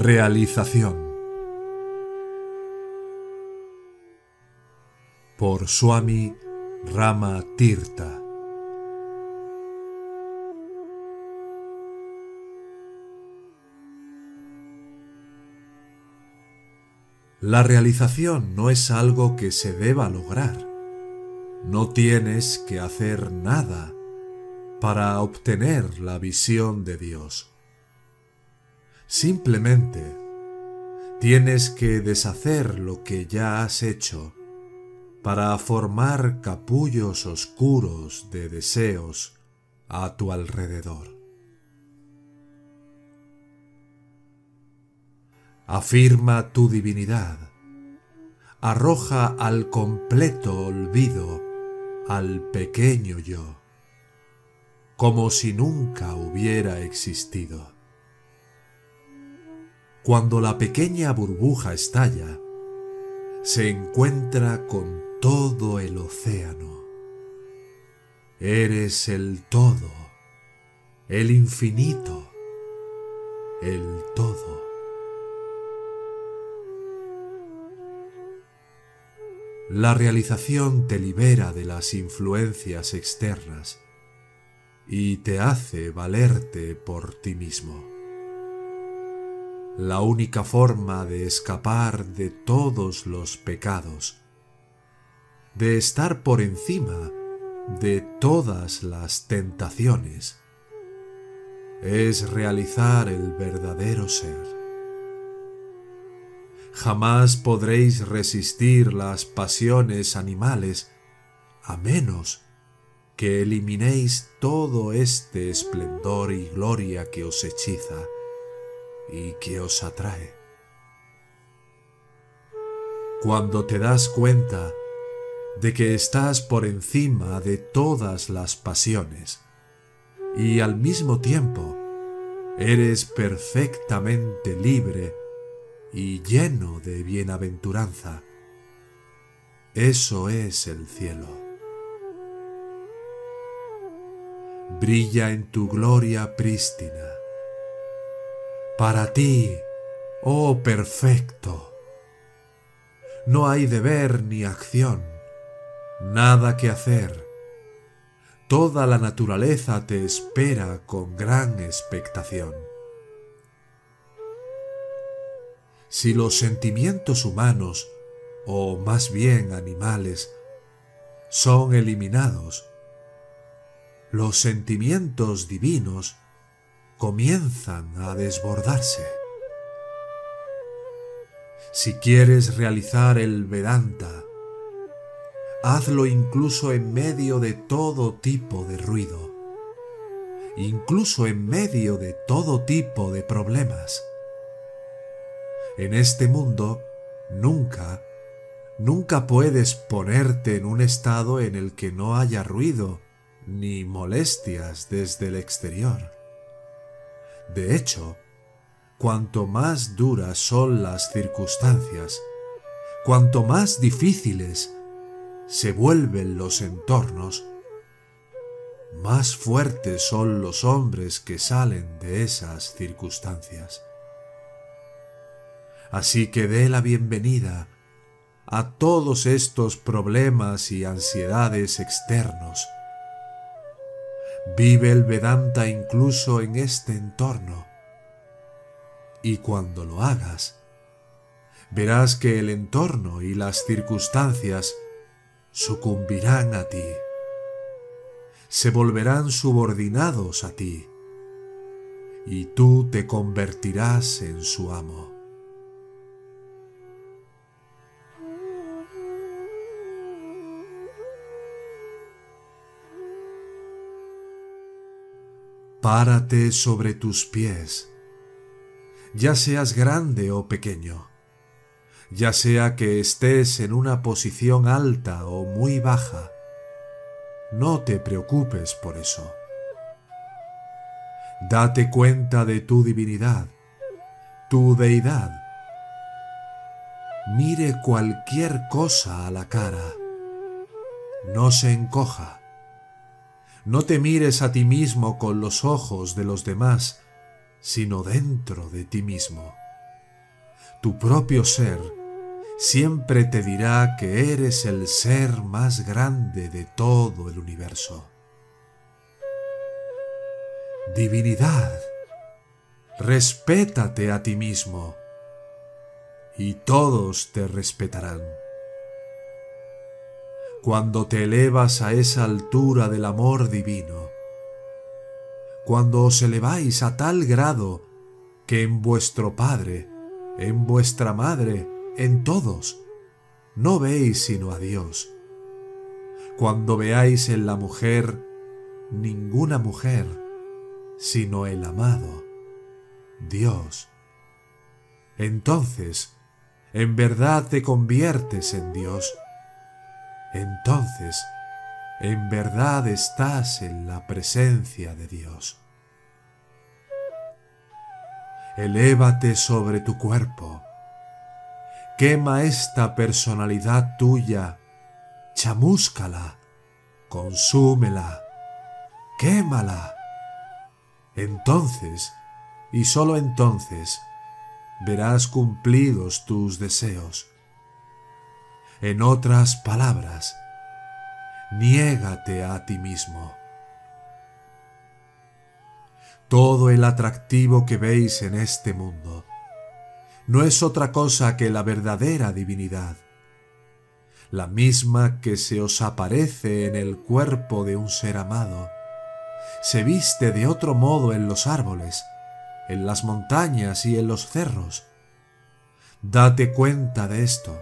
Realización por Swami Rama Tirtha La realización no es algo que se deba lograr. No tienes que hacer nada para obtener la visión de Dios. Simplemente tienes que deshacer lo que ya has hecho para formar capullos oscuros de deseos a tu alrededor. Afirma tu divinidad, arroja al completo olvido al pequeño yo, como si nunca hubiera existido. Cuando la pequeña burbuja estalla, se encuentra con todo el océano. Eres el todo, el infinito, el todo. La realización te libera de las influencias externas y te hace valerte por ti mismo la única forma de escapar de todos los pecados, de estar por encima de todas las tentaciones, es realizar el verdadero ser. Jamás podréis resistir las pasiones animales a menos que eliminéis todo este esplendor y gloria que os hechiza y que os atrae. Cuando te das cuenta de que estás por encima de todas las pasiones y al mismo tiempo eres perfectamente libre y lleno de bienaventuranza, eso es el cielo. Brilla en tu gloria prístina para ti, oh perfecto. No hay deber ni acción, nada que hacer. Toda la naturaleza te espera con gran expectación. Si los sentimientos humanos, o más bien animales, son eliminados, los sentimientos divinos comienzan a desbordarse. Si quieres realizar el Vedanta, hazlo incluso en medio de todo tipo de ruido, incluso en medio de todo tipo de problemas. En este mundo, nunca, nunca puedes ponerte en un estado en el que no haya ruido ni molestias desde el exterior. De hecho, cuanto más duras son las circunstancias, cuanto más difíciles se vuelven los entornos, más fuertes son los hombres que salen de esas circunstancias. Así que dé la bienvenida a todos estos problemas y ansiedades externos Vive el Vedanta incluso en este entorno. Y cuando lo hagas, verás que el entorno y las circunstancias sucumbirán a ti, se volverán subordinados a ti, y tú te convertirás en su amo. Párate sobre tus pies, ya seas grande o pequeño, ya sea que estés en una posición alta o muy baja. No te preocupes por eso. Date cuenta de tu divinidad, tu deidad. Mire cualquier cosa a la cara. No se encoja no te mires a ti mismo con los ojos de los demás, sino dentro de ti mismo. Tu propio ser siempre te dirá que eres el ser más grande de todo el universo. Divinidad, respétate a ti mismo y todos te respetarán cuando te elevas a esa altura del amor divino, cuando os eleváis a tal grado que en vuestro Padre, en vuestra Madre, en todos, no veis sino a Dios, cuando veáis en la mujer ninguna mujer, sino el amado, Dios, entonces en verdad te conviertes en Dios entonces en verdad estás en la presencia de Dios. Elévate sobre tu cuerpo. Quema esta personalidad tuya, chamúscala, consúmela, quémala. Entonces, y sólo entonces, verás cumplidos tus deseos en otras palabras, niégate a ti mismo. Todo el atractivo que veis en este mundo no es otra cosa que la verdadera divinidad, la misma que se os aparece en el cuerpo de un ser amado, se viste de otro modo en los árboles, en las montañas y en los cerros. Date cuenta de esto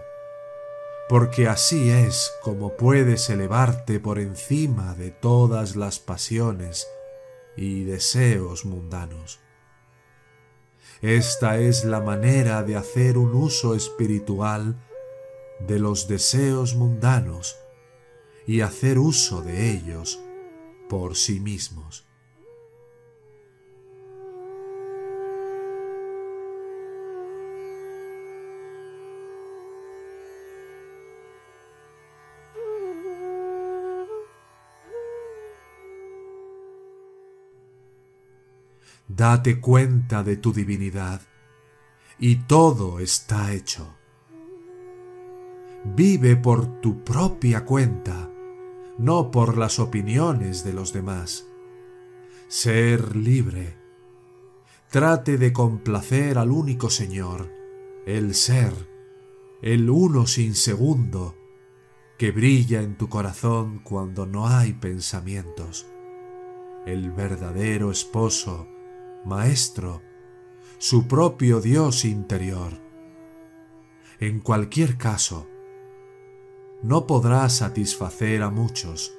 porque así es como puedes elevarte por encima de todas las pasiones y deseos mundanos. Esta es la manera de hacer un uso espiritual de los deseos mundanos y hacer uso de ellos por sí mismos. Date cuenta de tu divinidad y todo está hecho. Vive por tu propia cuenta, no por las opiniones de los demás. Ser libre. Trate de complacer al único Señor, el ser, el uno sin segundo, que brilla en tu corazón cuando no hay pensamientos, el verdadero esposo, maestro, su propio Dios interior. En cualquier caso, no podrá satisfacer a muchos,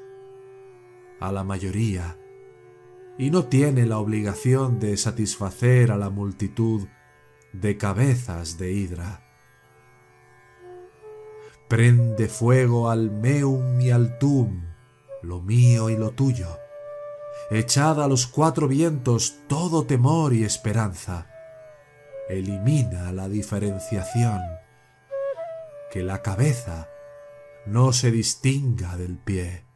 a la mayoría, y no tiene la obligación de satisfacer a la multitud de cabezas de hidra. Prende fuego al meum y al tum, lo mío y lo tuyo echad a los cuatro vientos todo temor y esperanza. Elimina la diferenciación, que la cabeza no se distinga del pie.